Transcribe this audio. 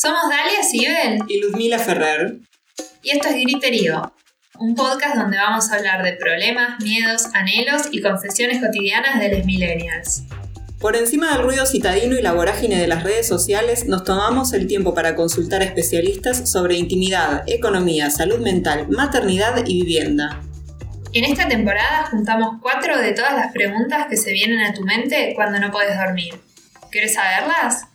Somos Dalia Sibel y Luzmila Ferrer. Y esto es Griterío, un podcast donde vamos a hablar de problemas, miedos, anhelos y confesiones cotidianas de los millennials. Por encima del ruido citadino y la vorágine de las redes sociales, nos tomamos el tiempo para consultar a especialistas sobre intimidad, economía, salud mental, maternidad y vivienda. En esta temporada juntamos cuatro de todas las preguntas que se vienen a tu mente cuando no puedes dormir. ¿Quieres saberlas?